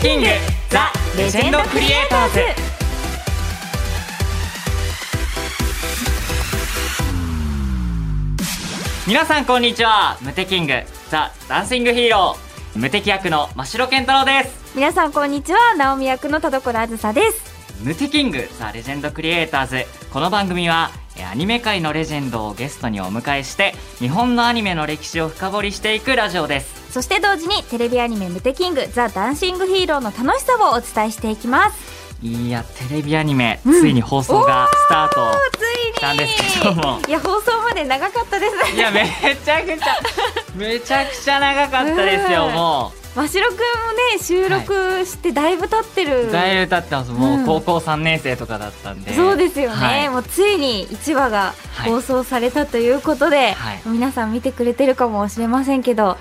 テキングザ・レジェンドクリエイターズ。皆さんこんにちは。ムテキングザ・ダンシングヒーロー。ムテキ役の真城健太郎です。皆さんこんにちは。直美役の田所あずさです。ムテキングザ・レジェンドクリエイターズ。この番組はえアニメ界のレジェンドをゲストにお迎えして日本のアニメの歴史を深掘りしていくラジオです。そして同時にテレビアニメ「ムテキングザ・ダンシングヒーロー」の楽しさをお伝えしていきます。いやテレビアニメ、うん。ついに放送がスタートついに。したんですけども。いや放送まで長かったですいやめちゃくちゃ。めちゃくちゃ長かったですようん。も真城くんもね収録してだいぶ経ってる、うだいぶ経ってます。もうん。う高校3年生とかだったんで。そうですよね、はい。もうついに1話がはい。放送されたということで、はい。皆さん見てくれてるかもしれませんけど、はい、い。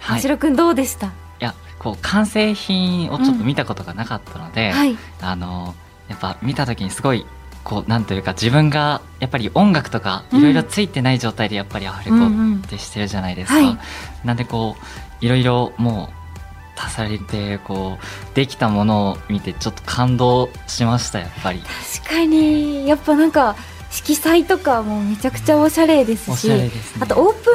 真城くんどうでした？やこう完成品をちょっと見たことがなかったので、はい。あのやっぱ見た時にすごいこうなんというか自分がやっぱり音楽とかいろいろついてない状態でやっぱりアフレコうんうんってしてるじゃないですか、はいなんでこういろいろもう足されてこうできたものを見てちょっと感動しましたやっぱり。確かに。やっぱなんか色彩とかもめちゃくちゃおしゃれですしね。あとオープ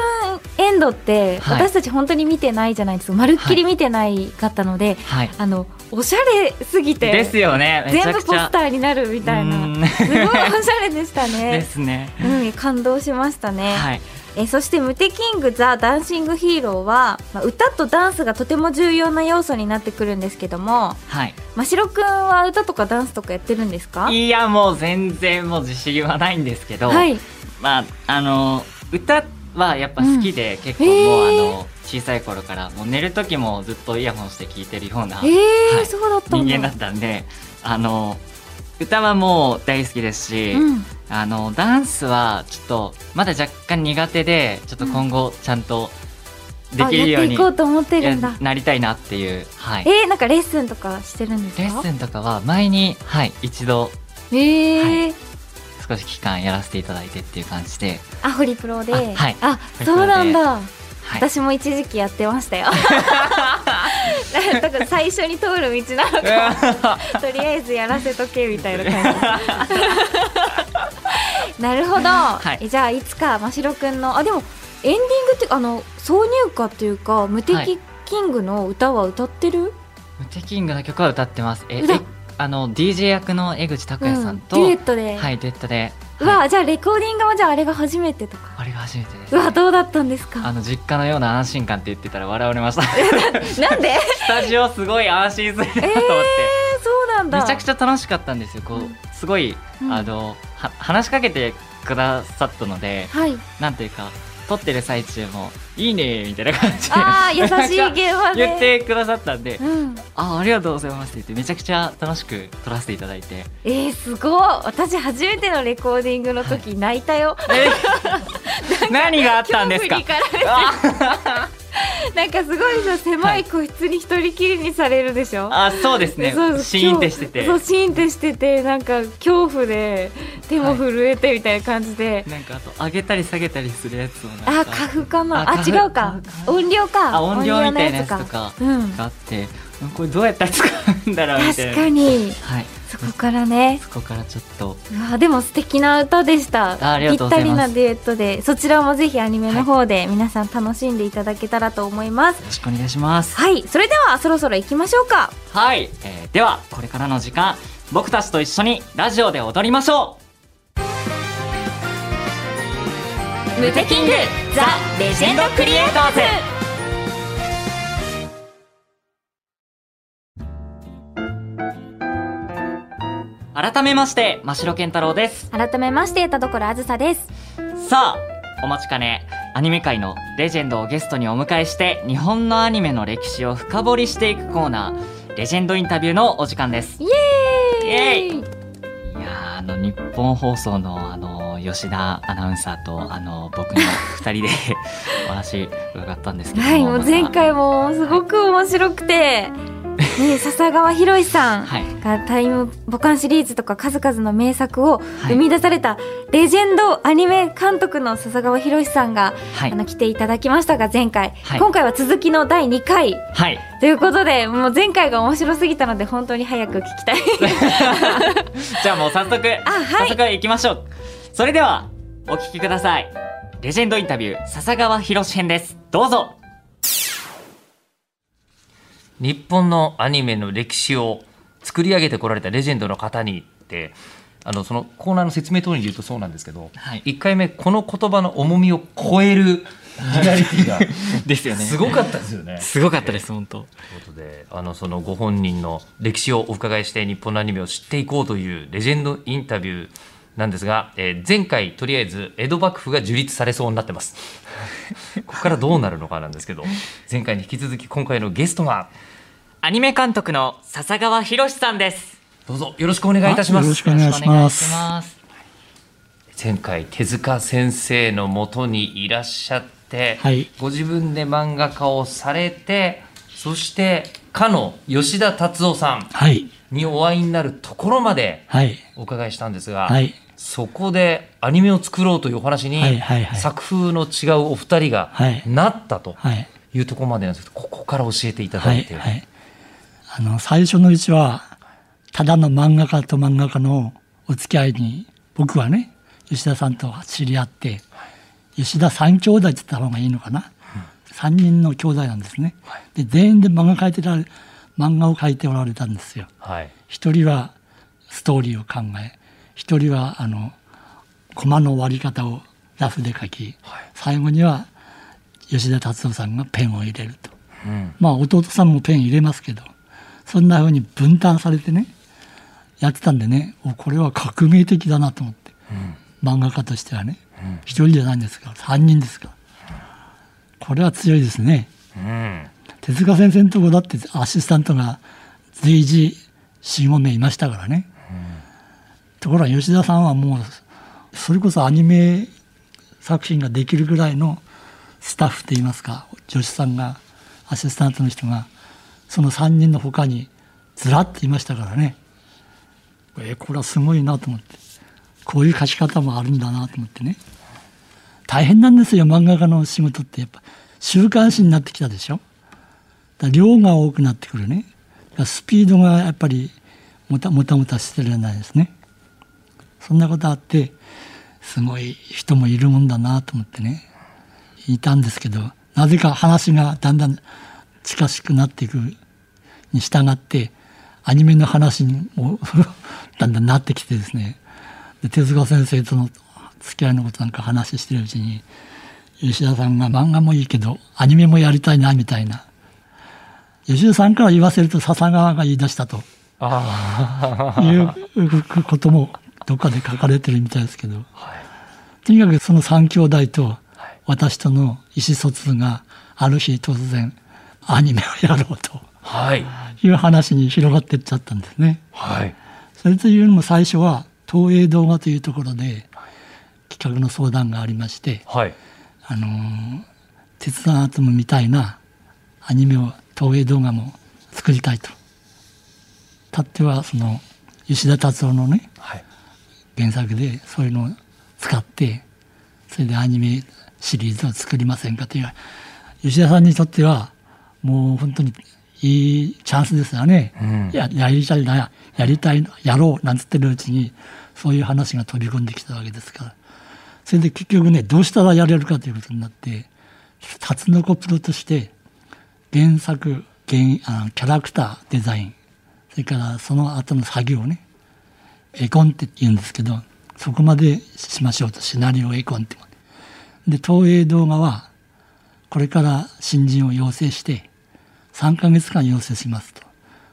ンエンドってはい。私たち本当に見てないじゃないですか、まるっきり見てないかったので、はい。あのおしゃれすぎてですよね。全部ポスターになるみたいな。うん。すごいおしゃれでしたでね。すね。うん、感動しましたね。はいえそして「ムテキング・ザ・ダンシング・ヒーローは」まあ歌とダンスがとても重要な要素になってくるんですけどもはい。真城くんは歌とかダンスとかやってるんですか？いやもう全然もう自信はないんですけど、はい。まああの歌はやっぱ好きで、結構へーもうあの小さい頃からもう寝る時もずっとイヤホンして聴いてるようなえーはいそうだった人間だったんであの歌はもう大好きですし、うんあのダンスはちょっとまだ若干苦手でちょっと今後ちゃんとであきるようにやっていこうと思ってるやんだなりたいなっていう、はい、えー、なんかレッスンとかしてるんですか？レッスンとかは前に、はい、一度えー。少し期間やらせていただいてっていう感じで、あホリプロで。あはい。あそうなんだ、はい、私も一時期やってましたよ。だから最初に通る道なのか。とりあえずやらせとけみたいな感じなるほど、はい。えじゃあいつか真城くんのあでもエンディングってあの挿入歌っていうか「無敵はいキング」の歌は歌ってる、ムテキングの曲は歌ってます。えあの DJ 役の江口拓也さんと、デュエットで、はいデュエットで、うわ、はい。じゃあレコーディングはじゃああれが初めてとか。あれが初めてです、うわどうだったんですか？あの実家のような安心感って言ってたら笑われました。なんで？スタジオすごい安心するなと思って、えー、そうなんだ。めちゃくちゃ楽しかったんですよ。こう、うん。すごい、うん。あのは話しかけてくださったのではい。なんていうか撮ってる最中も「いいね」みたいな感じでああ優しいなんか現場で。言ってくださったんでうん「あありがとうございます」って言ってめちゃくちゃ楽しく撮らせていただいて。えー、すごい。私初めてのレコーディングの時泣いたよ、え 何があったんですか？なんかすごいさ狭い個室に一人きりにされるでしょ、あそうですね。そうシーンってしてて。そうシーンってしててなんか恐怖で手も震えてみたいな感じで、なんかあと上げたり下げたりするやつもなんか。あカフかなあ違うか。音量か。あ音量みたいなやつとかうん。があって。これどうやったら使うんだろうみたいな。確かに。はいそこからね。そこからちょっと。うわでも素敵な歌でした。あありがとうございます。ぴったりなデュエットでそちらもぜひアニメの方で皆さん楽しんでいただけたらと思います。よろしくお願いします。はいそれではそろそろ行きましょうか。はい、えーではこれからの時間僕たちと一緒にラジオで踊りましょう。ムテキングザ・レジェンドクリエイターズ改めまして真城健太郎です。改めまして田所あずさです。さあお待ちかね。アニメ界のレジェンドをゲストにお迎えして日本のアニメの歴史を深掘りしていくコーナーレジェンドインタビューのお時間です。イエーイ！イエいやーあの日本放送のあの吉田アナウンサーとあの僕の二人で お話伺ったんですけどもはいもう前回もすごく面白くて、ね、笹川博さんはい。がタイムボカンシリーズとか数々の名作をはい。生み出されたレジェンドアニメ監督の笹川博さんが、はい。あの来ていただきましたが前回、はい。今回は続きの第2回。はい。ということでもう前回が面白すぎたので本当に早く聞きたい。じゃあもう早速、はい。早速行きましょう。それではお聞きください。レジェンドインタビュー笹川博編です。どうぞ日本のアニメの歴史を作り上げてこられたレジェンドの方にってあのそのコーナーの説明通りに言うとそうなんですけど、はい。1回目この言葉の重みを超えるリアリティが ですよね。すごかったですよね。すごかったです本当。ということであのそのご本人の歴史をお伺いして日本のアニメを知っていこうというレジェンドインタビューなんですが、えー前回とりあえず江戸幕府が樹立されそうになってます ここからどうなるのかなんですけど前回に引き続き今回のゲストはアニメ監督の笹川博さんですどうぞよろしくお願いいたしますよろしくお願いしますよろくお願いします前回手塚先生のもとにいらっしゃって、はいご自分で漫画家をされてそしてかの吉田達夫さんはい。にお会いになるところまではい。お伺いしたんですが、はい。そこでアニメを作ろうというお話に、はいはいはい作風の違うお二人がはいなったとはい。いうところまでなんですけどここから教えていただはいい。て、はい。あの、最初のうちは、ただの漫画家と漫画家のお付き合いに、僕はね、吉田さんと知り合って、吉田三兄弟って言った方がいいのかな？三人の兄弟なんですね。で、全員で漫画描いてられ、漫画を描いておられたんですよ。はい一人はストーリーを考え一人はあのコマの割り方をラフで書き、最後には吉田達夫さんがペンを入れると。うん。まあ弟さんもペン入れますけどそんな風に分担されてねやってたんでねおこれは革命的だなと思って、漫画家としてはね一、人じゃないんですから三人ですから、これは強いですね。うん。手塚先生のとこだってアシスタントが随時45名いましたからね、ところが吉田さんはもうそれこそアニメ作品ができるぐらいのスタッフといいますか助手さんがアシスタントの人がその3人の他にずらっといましたからね。えこれはすごいなと思って。こういう書き方もあるんだなと思ってね。大変なんですよ漫画家の仕事ってやっぱ週刊誌になってきたでしょ。だ量が多くなってくるね。スピードがやっぱりもたもたもたしてるじゃないですね。そんなことあってすごい人もいるもんだなと思ってねいたんですけどなぜか話がだんだん近しくなっていくに従ってアニメの話にも だんだんなってきてですね。で手塚先生との付き合いのことなんか話してるうちに吉田さんが漫画もいいけどアニメもやりたいなみたいな。吉田さんから言わせると笹川が言い出したとあいうこともどっかで書かれてるみたいですけど、とにかくその三兄弟と私との意思疎通がある日突然アニメをやろうと。あはい。いう話に広がっていっちゃったんですね。はい。それというのも最初は東映動画というところで企画の相談がありまして、はい。あのー鉄腕アトムみたいなアニメを東映動画も作りたいと。たってはその吉田達夫のねはい原作でそういうのを使ってそれでアニメシリーズを作りませんかという吉田さんにとってはもう本当にいいチャンスですよね、うん。ややりたいなやりたいやろうなんつってるうちにそういう話が飛び込んできたわけですから。それで結局ねどうしたらやれるかということになってタツノコプロとして原作原あキャラクターデザインそれからその後の作業ね絵コンって言うんですけどそこまでしましょうとシナリオ絵コンってで。東映動画はこれから新人を養成して3ヶ月間養成しますと。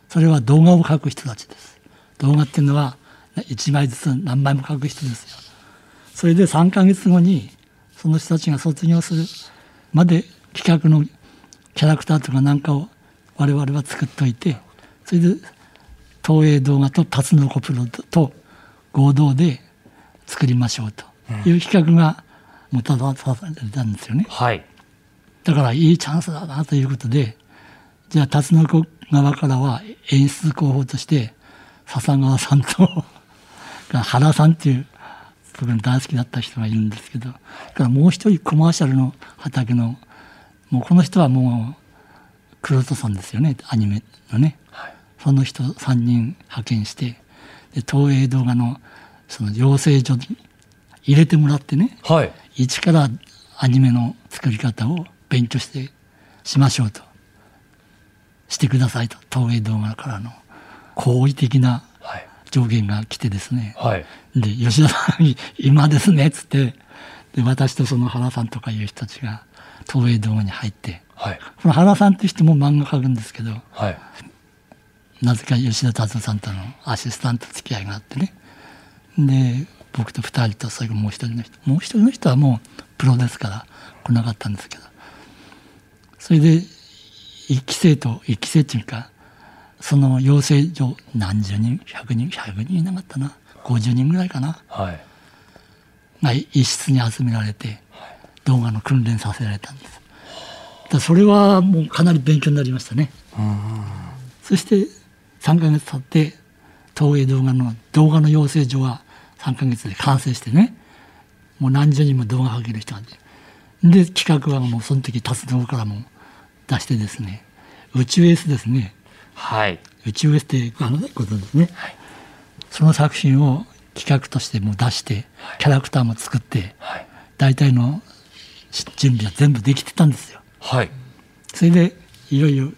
それは動画を描く人たちです。動画っていうのは1枚ずつ何枚も描く人ですよ。それで3ヶ月後にその人たちが卒業するまで企画のキャラクターとかなんかを我々は作っておいてそれで東映動画とタツノコプロと合同で作りましょうという企画がもたらされたんですよね。はい。だからいいチャンスだなということでじゃあ辰野側からは演出候補として笹川さんと 原さんっていう僕の大好きだった人がいるんですけどからもう一人コマーシャルの畑のもうこの人はもう黒人さんですよねアニメのね、はい、その人3人派遣してで東映動画のその養成所に入れてもらってね、はい、一からアニメの作り方を勉強してしましょうとしてくださいと東映動画からの好意的な上限が来てですね、はい、で吉田さん今ですねっつってで私とその原さんとかいう人たちが東映動画に入って、はい、この原さんって人も漫画描くんですけど、はい、なぜか吉田達夫さんとのアシスタント付き合いがあってね。で僕と2人とそれからもう一人の人。もう一人の人はもうプロですから来なかったんですけど。それで一期生と一期生っていうかその養成所何十人100人100人いなかったな。50人ぐらいかな、はい、が一室に集められて動画の訓練させられたんです。だそれはもうかなり勉強になりましたね。そして3か月経って東映動画の動画の養成所は3か月で完成してね。もう何十人も動画を上げる人がで企画はもうその時達郎からも出してですね。宇宙エースですね。はい。宇宙エースってあのことですね、はい、その作品を企画としても出してキャラクターも作って、はい、大体の準備は全部できてたんですよ。はい、それでいよいよ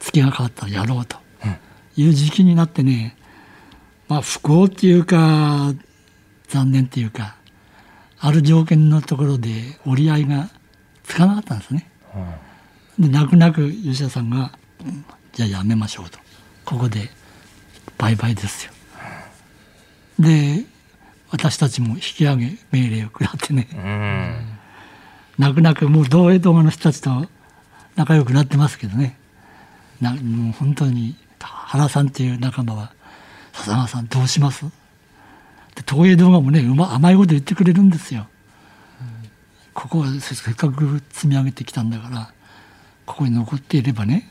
月が変わったらやろうという時期になってね、まあ不幸っていうか残念っていうかある条件のところで折り合いがつかなかったんですね。で泣く泣く吉田さんが、じゃあやめましょうと。ここでバイバイですよ。で私たちも引き上げ命令を食らってね、泣く泣くもう同映動画の人たちと仲良くなってますけどね。なもう本当に原さんっていう仲間は「笹川さんどうします?」で東映動画もねうま甘いこと言ってくれるんですよ。ここはせっかく積み上げてきたんだからここに残っていればね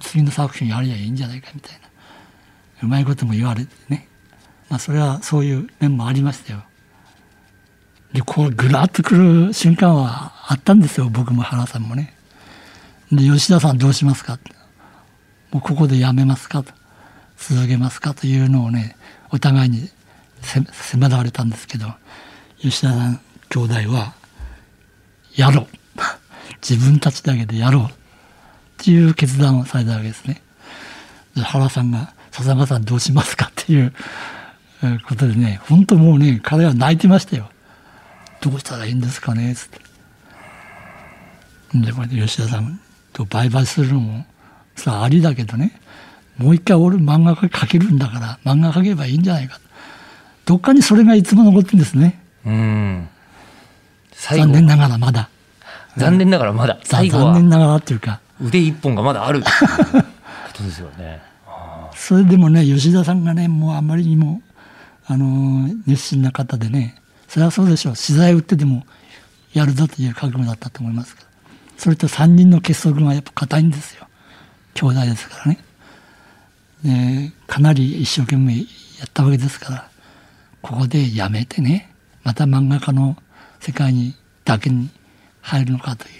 次の作品やりゃいいんじゃないかみたいなうまいことも言われてねまあそれはそういう面もありましたよ。でこうぐらっとくる瞬間はあったんですよ僕も原さんもね。で吉田さんどうしますかもうここでやめますかと続けますかというのをねお互いに迫られたんですけど吉田さん兄弟はやろう 自分たちだけでやろうっていう決断をされたわけですね。で原さんが「笹川さんどうしますか?」っていうことでね本当もうね彼は泣いてましたよ。どうしたらいいんですかねつって。でこれで吉田さんと売買するのもさありだけどねもう一回俺漫画描けるんだから漫画描けばいいんじゃないかどっかにそれがいつも残ってるんですね。うん残念ながらまだ。残念ながらまだ。残念ながらっていうか。腕一本がまだある ことですよね。それでもね吉田さんがねもうあまりにもあの熱心な方でねそれはそうでしょう資材売ってでもやるぞという覚悟だったと思いますそれと3人の結束がやっぱ硬いんですよ兄弟ですからねでかなり一生懸命やったわけですからここでやめてねまた漫画家の世界にだけに入るのかという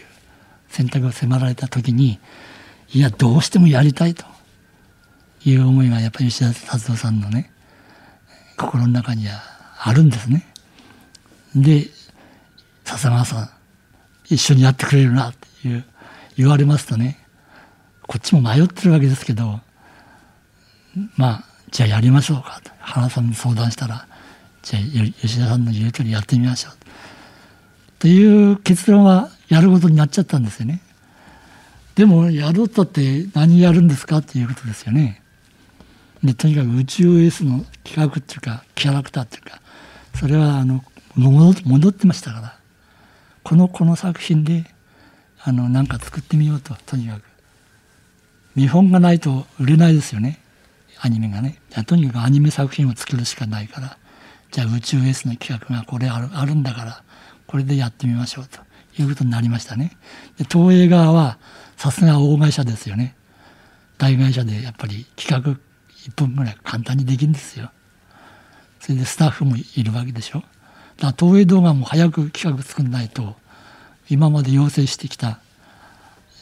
選択を迫られた時にいやどうしてもやりたいという思いがやっぱり吉田達夫さんのね心の中にはあるんですね。で笹川さん一緒にやってくれるなっていう言われますとねこっちも迷ってるわけですけどまあじゃあやりましょうかと原さんに相談したらじゃあ吉田さんの言う通りやってみましょうという結論はやることになっちゃったんですよね。でもやろうとって何やるんですかっていうことですよね。でとにかく宇宙エスの企画っていうかキャラクターっていうかそれはあの戻ってましたからこのこの作品であのなんか作ってみようととにかく見本がないと売れないですよね。アニメがね。とにかくアニメ作品を作るしかないから。じゃあ宇宙エースの企画がこれあるあるんだからこれでやってみましょうと。いうことになりましたね。で東映側はさすが大会社ですよね。大会社でやっぱり企画1分ぐらい簡単にできるんですよ。それでスタッフもいるわけでしょ。だから東映動画も早く企画作んないと今まで要請してきた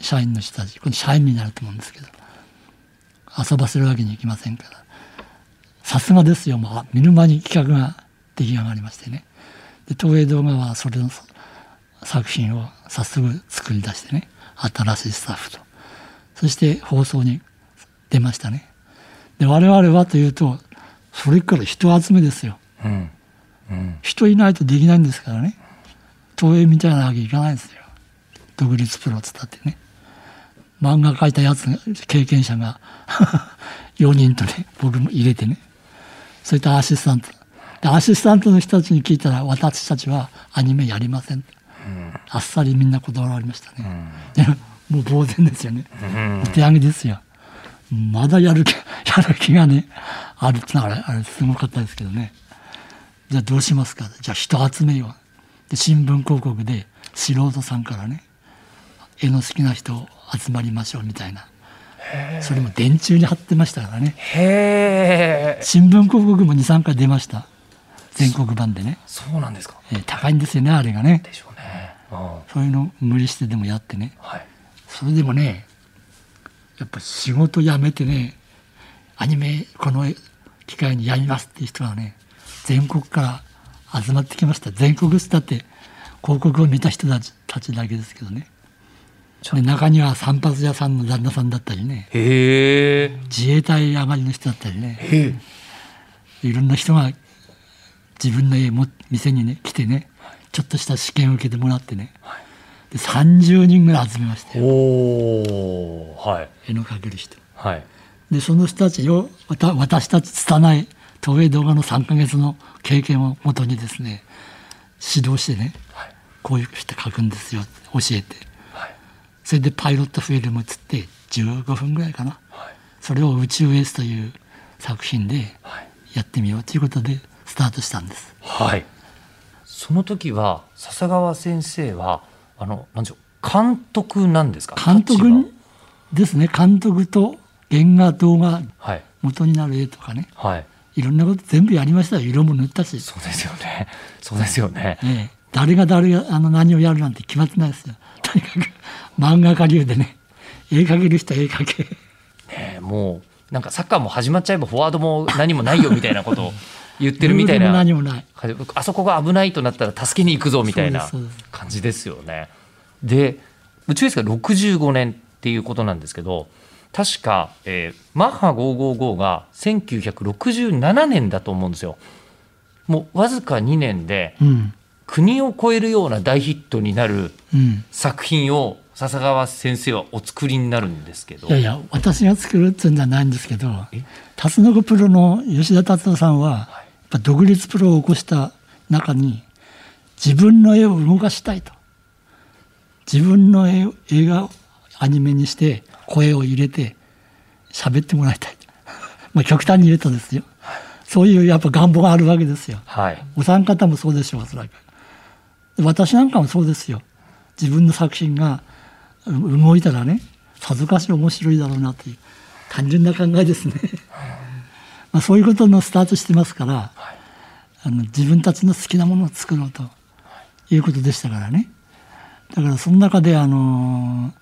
社員の人たちこれ社員になると思うんですけど遊ばせるわけにいきませんから。さすがですよもう。見る間に企画が出来上がりましてね。で東映動画はそれの作品を早速作り出してね新しいスタッフと。そして放送に出ましたね。で我々はというとそれから人集めですよ。うん。うん。人いないとできないんですからね。東映みたいなわけいかないですよ。独立プロっつったってね漫画描いたやつが経験者が 4人とね僕も入れてね。そういったアシスタント。でアシスタントの人たちに聞いたら私たちはアニメやりません。あっさりみんな断られましたね、でもう呆然ですよね、うん。お手上げですよ。まだやる気 やる気がねあるってのはあれあれすごかったですけどね。じゃあどうしますか？じゃあ人集めよう。で新聞広告で素人さんからね絵の好きな人集まりましょうみたいな。それも電柱に貼ってましたからね。新聞広告も23回出ました。全国版でね、そうなんですか。えー高いんですよねあれがね。でしょうね。うん。そういうの無理してでもやってね。はい。それでもねやっぱ仕事辞めてねアニメこの機会にやりますっていう人がね全国から集まってきました。全国っつったって広告を見た人たちだけですけどね。で中には散髪屋さんの旦那さんだったりね。自衛隊上がりの人だったりね。いろんな人が自分の家も店にね来てねちょっとした試験を受けてもらってね。で30人ぐらい集めましたよ。はい。絵の描ける人。はい。でその人たちをわた私たち拙い東映動画の3ヶ月の経験をもとにですね指導してねはい。こういうして書くんですよ教えて。はいそれでパイロットフィルムっつって15分ぐらいかな。はい。それを「宇宙エース」という作品ではい。やってみようということでスタートしたんです。はい。その時は笹川先生はあのなんでしょう監督なんですか？監督立ですね。監督と原画動画場はい。元になる絵とかね。はい。いろんなこと全部やりましたよ。色も塗ったし、そうですよね。そうですよね。ええ、誰が誰があの何をやるなんて決まってないですよとにかく漫画家流でね。絵描ける人は絵描け。ねもうなんかサッカーも始まっちゃえばフォワードも何もないよみたいなことを 言ってるみたいな。何もない。あそこが危ないとなったら助けに行くぞみたいな感じですよね。で宇宙エースが65年っていうことなんですけど確か、えーマッハ555が1967年だと思うんですよ。もうわずか2年でうん国を超えるような大ヒットになるうん。作品を笹川先生はお作りになるんですけど。いやいや私が作るっていうんじゃないんですけどえ？辰野プロの吉田達夫さんはやっぱ独立プロを起こした中に自分の絵を動かしたいと。自分の絵映画をアニメにして声を入れて喋ってもらいたい。まあ極端に言うとですよ。そういうやっぱ願望があるわけですよ。はい。お三方もそうでしょうおそらく私なんかもそうですよ。自分の作品がう動いたらねさぞかし面白いだろうなという単純な考えですね。まあそういうことのスタートしてますから、あの自分たちの好きなものを作ろうとい。うことでしたからね。だからその中であの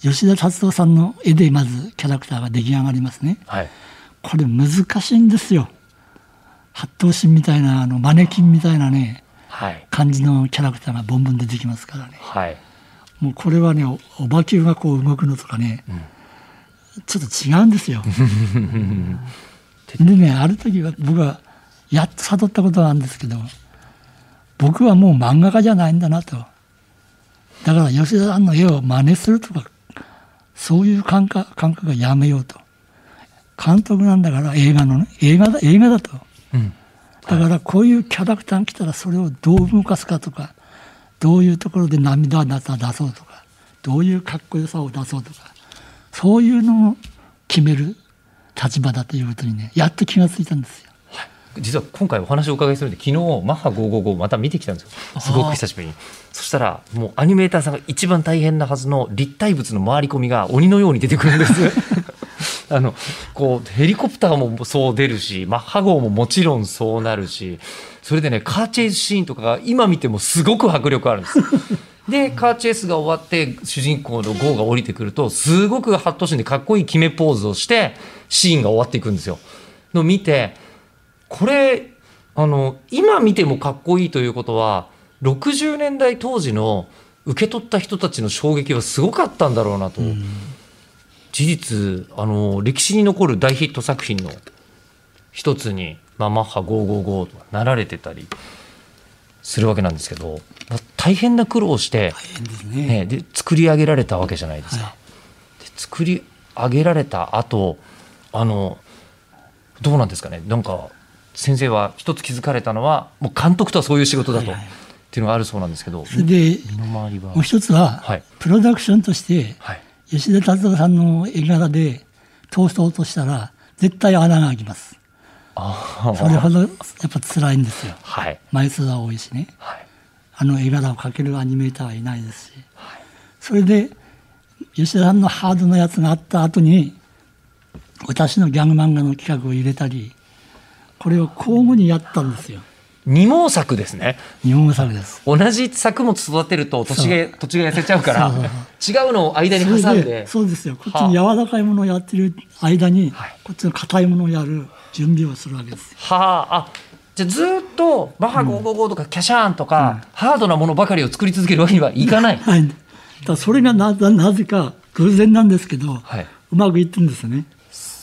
吉田達夫さんの絵でまずキャラクターが出来上がりますね。はい。これ難しいんですよ。八頭身みたいなあのマネキンみたいなねはい感じのキャラクターがボンボン出てきますからね。はい。もうこれはねおおばきゅうがこう動くのとかね、ちょっと違うんですよ。でねある時は僕はやっと悟ったことなんですけど僕はもう漫画家じゃないんだなと。だから吉田さんの絵を真似するとかそういう感覚感覚がやめようと。監督なんだから映画のね映画だ映画だと。うんだからこういうキャラクターが来たらそれをどう動かすかとかどういうところで涙を出そうとかどういうかっこよさを出そうとかそういうのを決める立場だということにねやっと気がついたんですよ。実は今回お話をお伺いするんで昨日マッハ555また見てきたんですよ。すごく久しぶりに。そしたらもうアニメーターさんが一番大変なはずの立体物の回り込みが鬼のように出てくるんですあのこうヘリコプターもそう出るしマッハ号ももちろんそうなるしそれでねカーチェイスシーンとかが今見てもすごく迫力あるんです。でカーチェイスが終わって主人公のゴーが降りてくるとすごくハットシーンでかっこいい決めポーズをしてシーンが終わっていくんですよ。のを見てこれあの今見てもかっこいいということは60年代当時の受け取った人たちの衝撃はすごかったんだろうなと、事実あの歴史に残る大ヒット作品の一つに、まあ、マッハ555とかなられてたりするわけなんですけど、まあ大変な苦労をして、大変ですね。ね、で作り上げられたわけじゃないですか。はで作り上げられた後あのどうなんですかね。なんか先生は一つ気づかれたのはもう監督とはそういう仕事だと、はいはい。っていうのがあるそうなんですけど。それで身の回りはもう一つは、はい。プロダクションとしてはい吉田達夫さんの絵柄で通そうとしたら絶対穴が開きます。あそれほどやっぱ辛いんですよ。はい。枚数が多いしね。はい。あの絵柄を描けるアニメーターはいないですし、それで吉田さんのハードなやつがあった後に私のギャグ漫画の企画を入れたりこれを交互にやったんですよ二毛作ですね。日本語作です。同じ作物育てると土地が土地が痩せちゃうから違うのを間に挟んで。そうですよ。こっちに柔らかいものをやってる間に、はい。こっちの硬いものをやる準備をするわけですよ。はああじゃあずっとバッハ555とかキャシャーンとか、ハードなものばかりを作り続けるわけにはいかない。はい、だそれがなななぜか偶然なんですけど、はい。うまくいってるんですね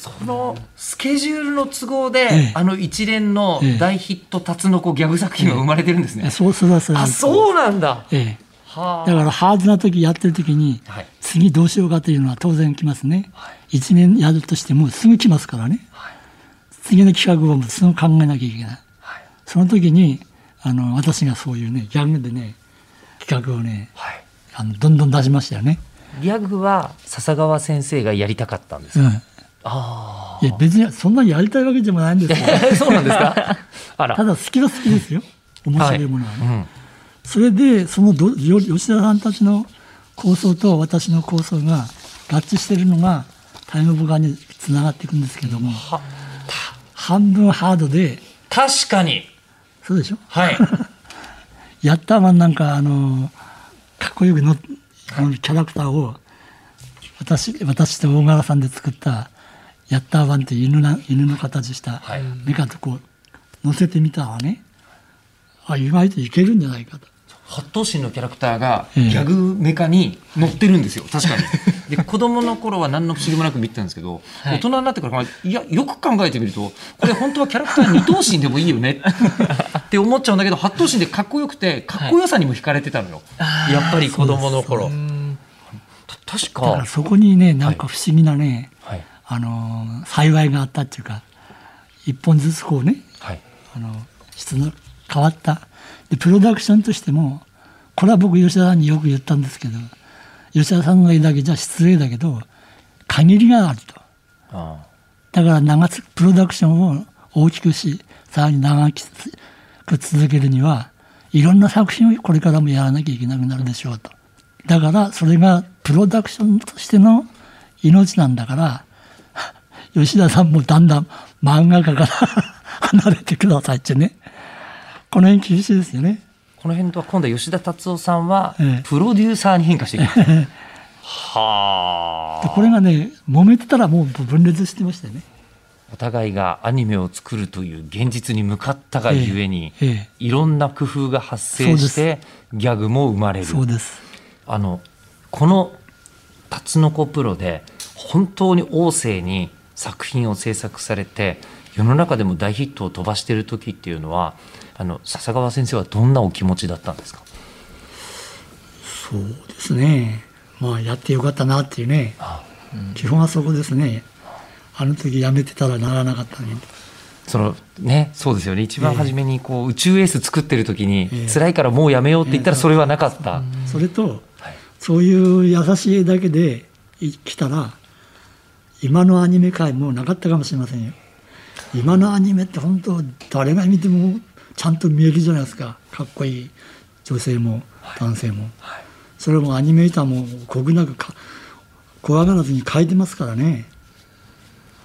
そのスケジュールの都合で、ええ。あの一連のええ。大ヒットタツノコギャグ作品が生まれてるんですね。そうそれはそれはあそうなんだ。ええ。はだからハードな時やってる時に、はい。次どうしようかというのは当然来ますね、一年やるとしてもすぐ来ますからね、次の企画をすぐ考えなきゃいけない、その時にあの私がそういうねギャグでね企画をねはい。あのどんどん出しましたよね、ギャグは笹川先生がやりたかったんですか。うん、あいや別にそんなにやりたいわけでもないんですよあ。そうなんですか？ただ好きは好きですよ面白いものはね、うん。それでそのどよ吉田さんたちの構想と私の構想が合致しているのがタイムボカにつながっていくんですけどもは半分ハードで確かに。そうでしょ？はい。ヤッターマンなんかあのかっこよくのあのキャラクターを私私と大柄さんで作ったヤッターマンって犬な犬の形したはい。メカとこう乗せてみたらね。あ意外といけるんじゃないかと。八頭身のキャラクターがええ。ギャグメカに乗ってるんですよ。確かに。で子供の頃は何の不思議もなく見てたんですけど、はい。大人になってからいやよく考えてみるとこれ本当はキャラクター二頭身でもいいよね。って思っちゃうんだけど八頭身でかっこよくてかっこよさにも惹かれてたのよ、やっぱり子供の頃。た確か。だからそこにねなんか不思議なね、はいあのー幸いがあったっていうか一本ずつこうねはい。あの質の変わった。でプロダクションとしてもこれは僕吉田さんによく言ったんですけど吉田さんの絵だけじゃ失礼だけど限りがあると。あだから長つプロダクションを大きくしさらに長く続けるにはいろんな作品をこれからもやらなきゃいけなくなるでしょうと。だからそれがプロダクションとしての命なんだから吉田さんもだんだん漫画家から 離れてくださいってね。この辺厳しいですよね。この辺とは今度は吉田達夫さんはええ。プロデューサーに変化していきます、はあ。でこれがね揉めてたらもう分裂してましたよね。お互いがアニメを作るという現実に向かったがゆえに、ええ。えいろんな工夫が発生してギャグも生まれる。そうです。あのこの「タツノコプロ」で本当に旺盛に作品を制作されて世の中でも大ヒットを飛ばしている時っていうのはあの笹川先生はどんなお気持ちだったんですか？そうですね。まあやってよかったなっていうね。基本はそこですね。あの時やめてたらならなかったのにそのねそうですよね。一番初めにこう宇宙エース作ってる時にええ。辛いからもうやめようって言ったらそれはなかった、それとはい。そういう優しい絵だけで来たら今のアニメ界もなかったかもしれませんよ。今のアニメって本当誰が見てもちゃんと見えるじゃないですか。かっこいい女性も男性も、それもアニメーターもこぐなくか怖がらずに描いてますからね。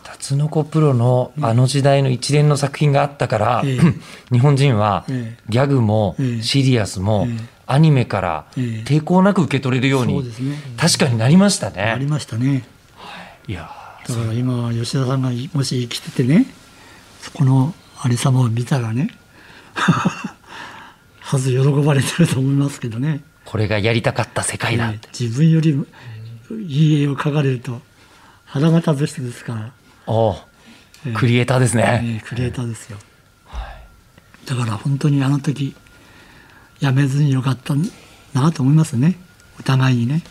辰野子プロのあの時代の一連の作品があったから、ええ。日本人はええ。ギャグもええ。シリアスもええ。アニメからええ。抵抗なく受け取れるように確かになりましたありね。ましたね。い。やだから今吉田さんがもし生きててねそこのありさまを見たらね はず喜ばれてると思いますけどね、これがやりたかった世界だ。えー自分よりいい絵を描かれると腹が立つ人ですから、おうえークリエイターですね。えークリエイターですよ、だから本当にあの時やめずによかったなと思いますね。お互いにね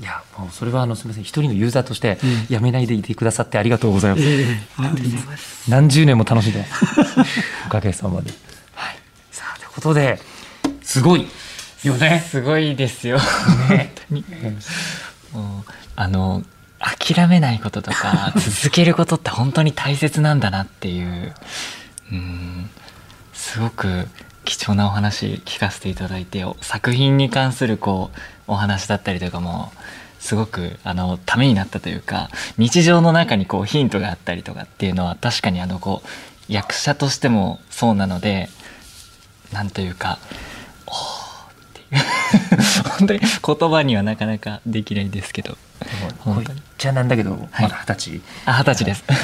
いやもうそれはあのすみません。一人のユーザーとしてうん。やめないでいてくださってありがとうございます。何十年も楽しんで。おかげさまで。はい、さあということですごいよね。すごいですよ。本当に。もう、あの、諦めないこととか、続けることって本当に大切なんだなっていう、うん、すごく貴重なお話聞かせていただいて、作品に関するこう、お話だったりとかも、すごくあのためになったというか日常の中にこうヒントがあったりとかっていうのは確かにあのこう役者としてもそうなのでなんというかおーっていう。本当に言葉にはなかなかできないですけど。こ本当に。う言っちゃなんだけど、はい。まだ二十歳。あ二十歳です。はい。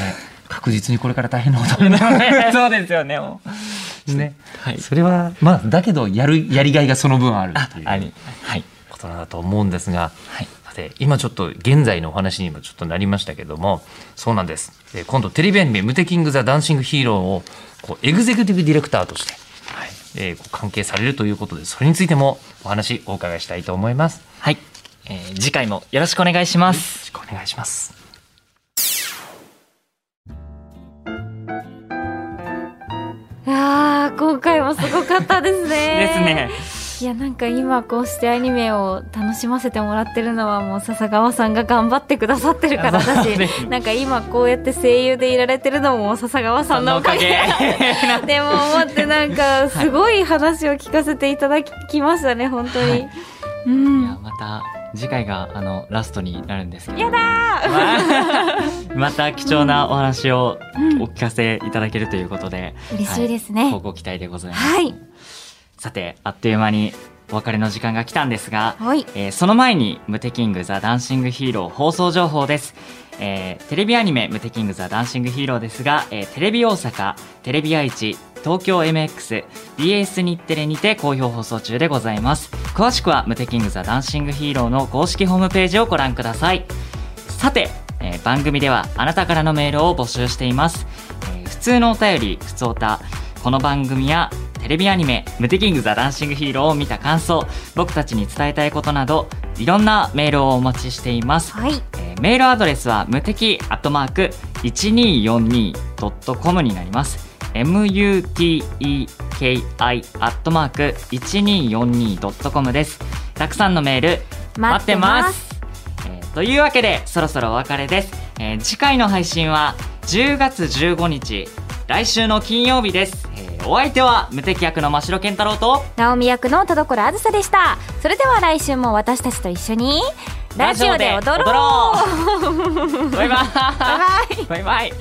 確実にこれから大変なことになるね。そうですよねね。はい。それはまあだけどやるやりがいがその分あるあっていう。あり。はいことなんだと思うんですが。はい。さて今ちょっと現在のお話にもちょっとなりましたけどもそうなんです。えー今度テレビアニメ「ムテキング・ザ・ダンシング・ヒーロー」をこうエグゼクティブディレクターとして、はい。えーこう関係されるということでそれについてもお話お伺いしたいと思います。よはい、えー次回もよろしくお願いします。ろしくお願いします。いやー今回もすごかったですね。ですねいやなんか今こうしてアニメを楽しませてもらってるのはもう笹川さんが頑張ってくださってるからだしそうですなんか今こうやって声優でいられてるのも笹川さんのおかげ。でも思ってなんかすごい話を聞かせていただきましたね本当に、はい。うん。いやまた次回があのラストになるんですけど。やだー。また貴重なお話をうん。お聞かせいただけるということで、嬉しいですね。はい。ごご期待でございます、はいさてあっという間にお別れの時間が来たんですが、はい。えーその前に「ムテキング・ザ・ダンシング・ヒーロー」放送情報です、えーテレビアニメ「ムテキング・ザ・ダンシング・ヒーロー」ですが、えーテレビ大阪テレビ愛知東京 MX BS 日テレにて好評放送中でございます。詳しくは「ムテキング・ザ・ダンシング・ヒーロー」の公式ホームページをご覧ください。さて、えー番組ではあなたからのメールを募集しています、えー普通のお便り普通おたこの番組やテレビアニメ「ムテキング・ザ・ダンシング・ヒーロー」を見た感想僕たちに伝えたいことなどいろんなメールをお待ちしています、はい。えーメールアドレスは無敵アットマーク 1242.com になります。Muteki アットマーク 1242.com です。たくさんのメール待ってます。えーというわけでそろそろお別れです、えー次回の配信は10月15日来週の金曜日です、えーお相手は無敵役の真城健太郎と直美役の田所あずさでした。それでは来週も私たちと一緒にラジオで踊ろう。バイバイ。バイバイ